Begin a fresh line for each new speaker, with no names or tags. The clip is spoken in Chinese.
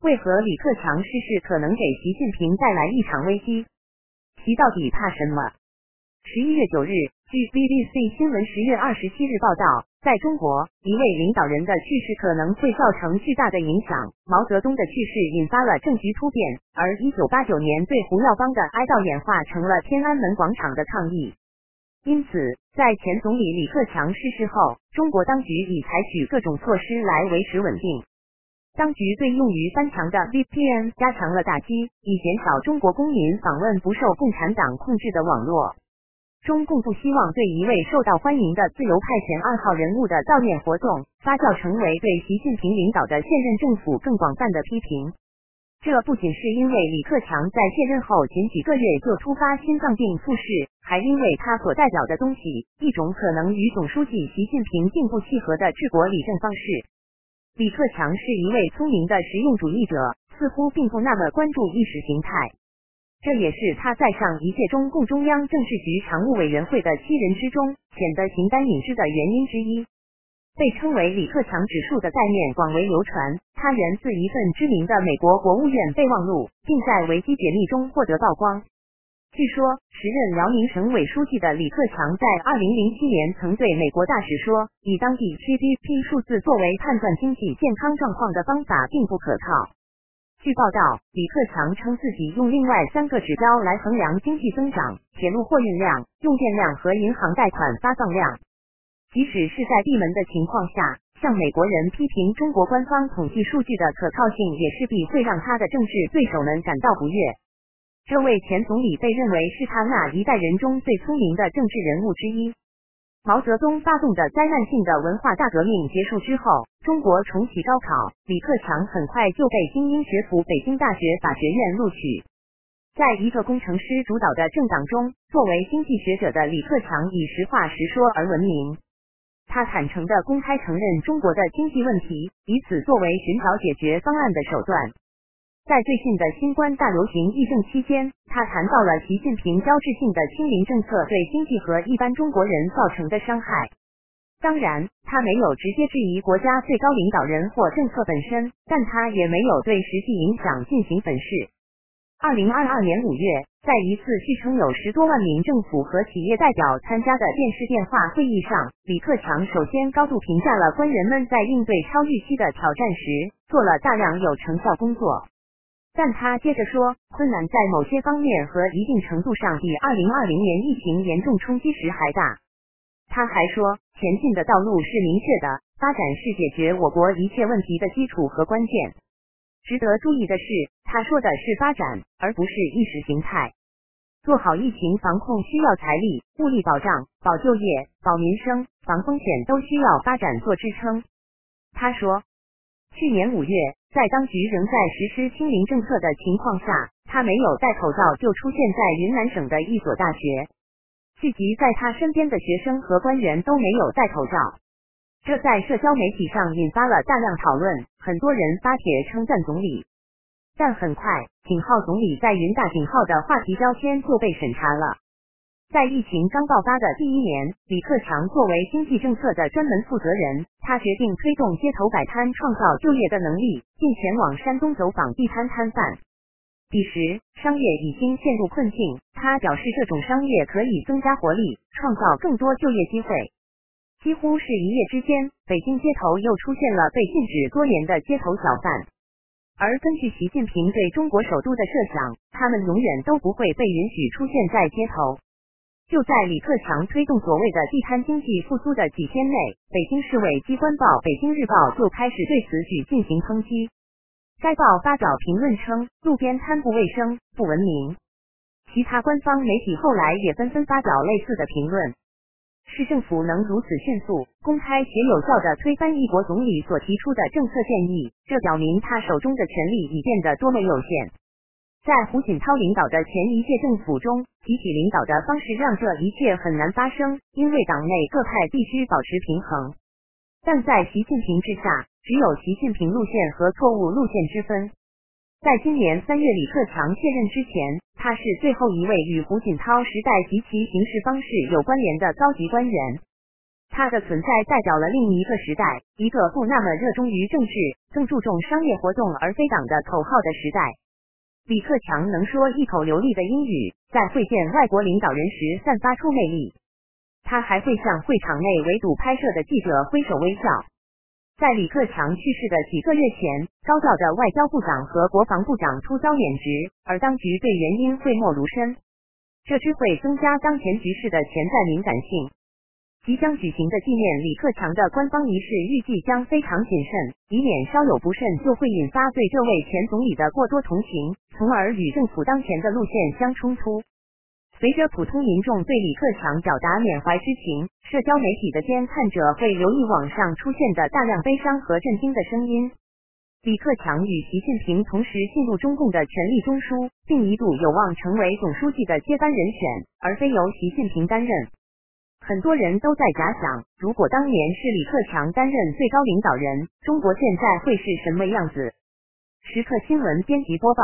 为何李克强逝世可能给习近平带来一场危机？其到底怕什么？十一月九日，据 BBC 新闻十月二十七日报道。在中国，一位领导人的去世可能会造成巨大的影响。毛泽东的去世引发了政局突变，而一九八九年对胡耀邦的哀悼演化成了天安门广场的抗议。因此，在前总理李克强逝世后，中国当局已采取各种措施来维持稳定。当局对用于翻墙的 VPN 加强了打击，以减少中国公民访问不受共产党控制的网络。中共不希望对一位受到欢迎的自由派遣二号人物的悼念活动发酵成为对习近平领导的现任政府更广泛的批评。这不仅是因为李克强在卸任后仅几个月就突发心脏病复逝，还因为他所代表的东西一种可能与总书记习近平并不契合的治国理政方式。李克强是一位聪明的实用主义者，似乎并不那么关注意识形态。这也是他在上一届中共中央政治局常务委员会的七人之中显得形单影只的原因之一。被称为李克强指数的概念广为流传，它源自一份知名的美国国务院备忘录，并在维基解密中获得曝光。据说，时任辽宁省委书记的李克强在二零零七年曾对美国大使说：“以当地 GDP 数字作为判断经济健康状况的方法并不可靠。”据报道，李克强称自己用另外三个指标来衡量经济增长：铁路货运量、用电量和银行贷款发放量。即使是在闭门的情况下，向美国人批评中国官方统计数据的可靠性，也势必会让他的政治对手们感到不悦。这位前总理被认为是他那一代人中最聪明的政治人物之一。毛泽东发动的灾难性的文化大革命结束之后，中国重启高考，李克强很快就被精英学府北京大学法学院录取。在一个工程师主导的政党中，作为经济学者的李克强以实话实说而闻名。他坦诚地公开承认中国的经济问题，以此作为寻找解决方案的手段。在最近的新冠大流行疫症期间，他谈到了习近平标志性的清零政策对经济和一般中国人造成的伤害。当然，他没有直接质疑国家最高领导人或政策本身，但他也没有对实际影响进行粉饰。二零二二年五月，在一次据称有十多万名政府和企业代表参加的电视电话会议上，李克强首先高度评价了官员们在应对超预期的挑战时做了大量有成效工作。但他接着说，困难在某些方面和一定程度上比2020年疫情严重冲击时还大。他还说，前进的道路是明确的，发展是解决我国一切问题的基础和关键。值得注意的是，他说的是发展，而不是意识形态。做好疫情防控需要财力、物力保障、保就业、保民生、防风险都需要发展做支撑。他说，去年五月。在当局仍在实施清零政策的情况下，他没有戴口罩就出现在云南省的一所大学，聚集在他身边的学生和官员都没有戴口罩，这在社交媒体上引发了大量讨论，很多人发帖称赞总理，但很快“井号总理”在云大井号的话题标签就被审查了。在疫情刚爆发的第一年，李克强作为经济政策的专门负责人，他决定推动街头摆摊创造就业的能力，并前往山东走访地摊摊贩。彼时，商业已经陷入困境，他表示这种商业可以增加活力，创造更多就业机会。几乎是一夜之间，北京街头又出现了被禁止多年的街头小贩。而根据习近平对中国首都的设想，他们永远都不会被允许出现在街头。就在李克强推动所谓的地摊经济复苏的几天内，北京市委机关报《北京日报》就开始对此举进行抨击。该报发表评论称，路边摊不卫生、不文明。其他官方媒体后来也纷纷发表类似的评论。市政府能如此迅速、公开且有效地推翻一国总理所提出的政策建议，这表明他手中的权力已变得多么有限。在胡锦涛领导的前一届政府中，集体领导的方式让这一切很难发生，因为党内各派必须保持平衡。但在习近平之下，只有习近平路线和错误路线之分。在今年三月李克强卸任之前，他是最后一位与胡锦涛时代及其行事方式有关联的高级官员。他的存在代表了另一个时代，一个不那么热衷于政治、更注重商业活动而非党的口号的时代。李克强能说一口流利的英语，在会见外国领导人时散发出魅力。他还会向会场内围堵拍摄的记者挥手微笑。在李克强去世的几个月前，高调的外交部长和国防部长突遭免职，而当局对原因讳莫如深，这只会增加当前局势的潜在敏感性。即将举行的纪念李克强的官方仪式预计将非常谨慎，以免稍有不慎就会引发对这位前总理的过多同情，从而与政府当前的路线相冲突。随着普通民众对李克强表达缅怀之情，社交媒体的监看者会留意网上出现的大量悲伤和震惊的声音。李克强与习近平同时进入中共的权力中枢，并一度有望成为总书记的接班人选，而非由习近平担任。很多人都在假想，如果当年是李克强担任最高领导人，中国现在会是什么样子？时刻新闻编辑播报。